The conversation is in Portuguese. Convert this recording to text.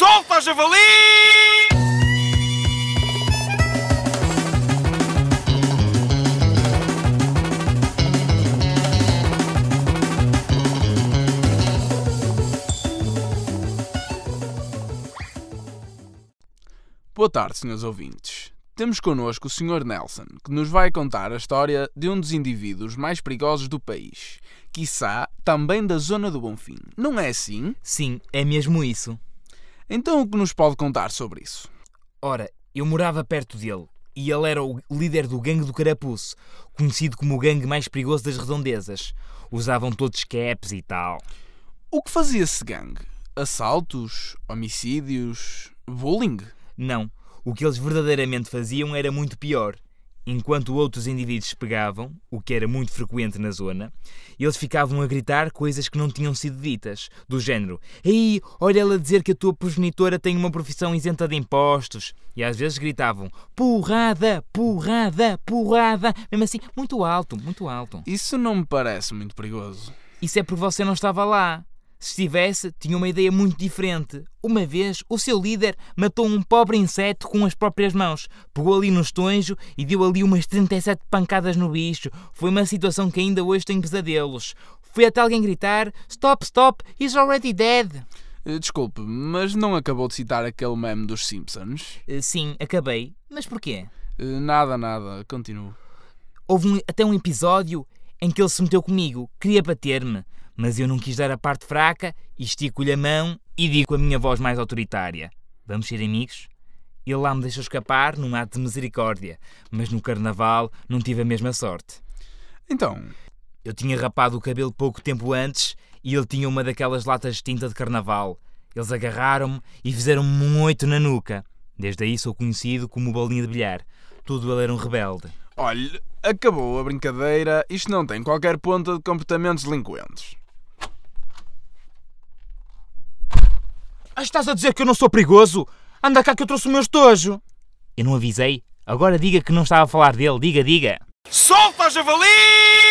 Solta, javali! Boa tarde, senhores ouvintes. Temos connosco o Sr. Nelson, que nos vai contar a história de um dos indivíduos mais perigosos do país, quiçá também da zona do Bonfim. Não é assim? Sim, é mesmo isso. Então o que nos pode contar sobre isso? Ora, eu morava perto dele e ele era o líder do gangue do Carapuço, conhecido como o gangue mais perigoso das redondezas. Usavam todos caps e tal. O que fazia esse gangue? Assaltos? Homicídios? Bullying? Não, o que eles verdadeiramente faziam era muito pior. Enquanto outros indivíduos pegavam, o que era muito frequente na zona, eles ficavam a gritar coisas que não tinham sido ditas, do género: Ei, olha ela dizer que a tua progenitora tem uma profissão isenta de impostos. E às vezes gritavam: Porrada, porrada, porrada. Mesmo assim, muito alto, muito alto. Isso não me parece muito perigoso. Isso é porque você não estava lá. Se estivesse, tinha uma ideia muito diferente. Uma vez, o seu líder matou um pobre inseto com as próprias mãos. Pegou ali no estonjo e deu ali umas 37 pancadas no bicho. Foi uma situação que ainda hoje tem pesadelos. Foi até alguém gritar: Stop, stop, he's already dead. Eh, Desculpe, mas não acabou de citar aquele meme dos Simpsons? Eh, Sim, acabei. Mas porquê? Eh, Nada, nada, continuo. Houve um- até um episódio em que ele se meteu comigo, queria bater-me, mas eu não quis dar a parte fraca e estico-lhe a mão e digo com a minha voz mais autoritária: Vamos ser amigos? Ele lá me deixou escapar num ato de misericórdia, mas no carnaval não tive a mesma sorte. Então, Eu tinha rapado o cabelo pouco tempo antes e ele tinha uma daquelas latas de tinta de carnaval. Eles agarraram-me e fizeram-me um oito na nuca. Desde aí sou conhecido como bolinha de bilhar. Tudo ele era um rebelde. olhe, acabou a brincadeira. Isto não tem qualquer ponta de comportamentos delinquentes. Estás a dizer que eu não sou perigoso? Anda cá que eu trouxe o meu estojo. Eu não avisei? Agora diga que não estava a falar dele. Diga, diga. Solta, javali!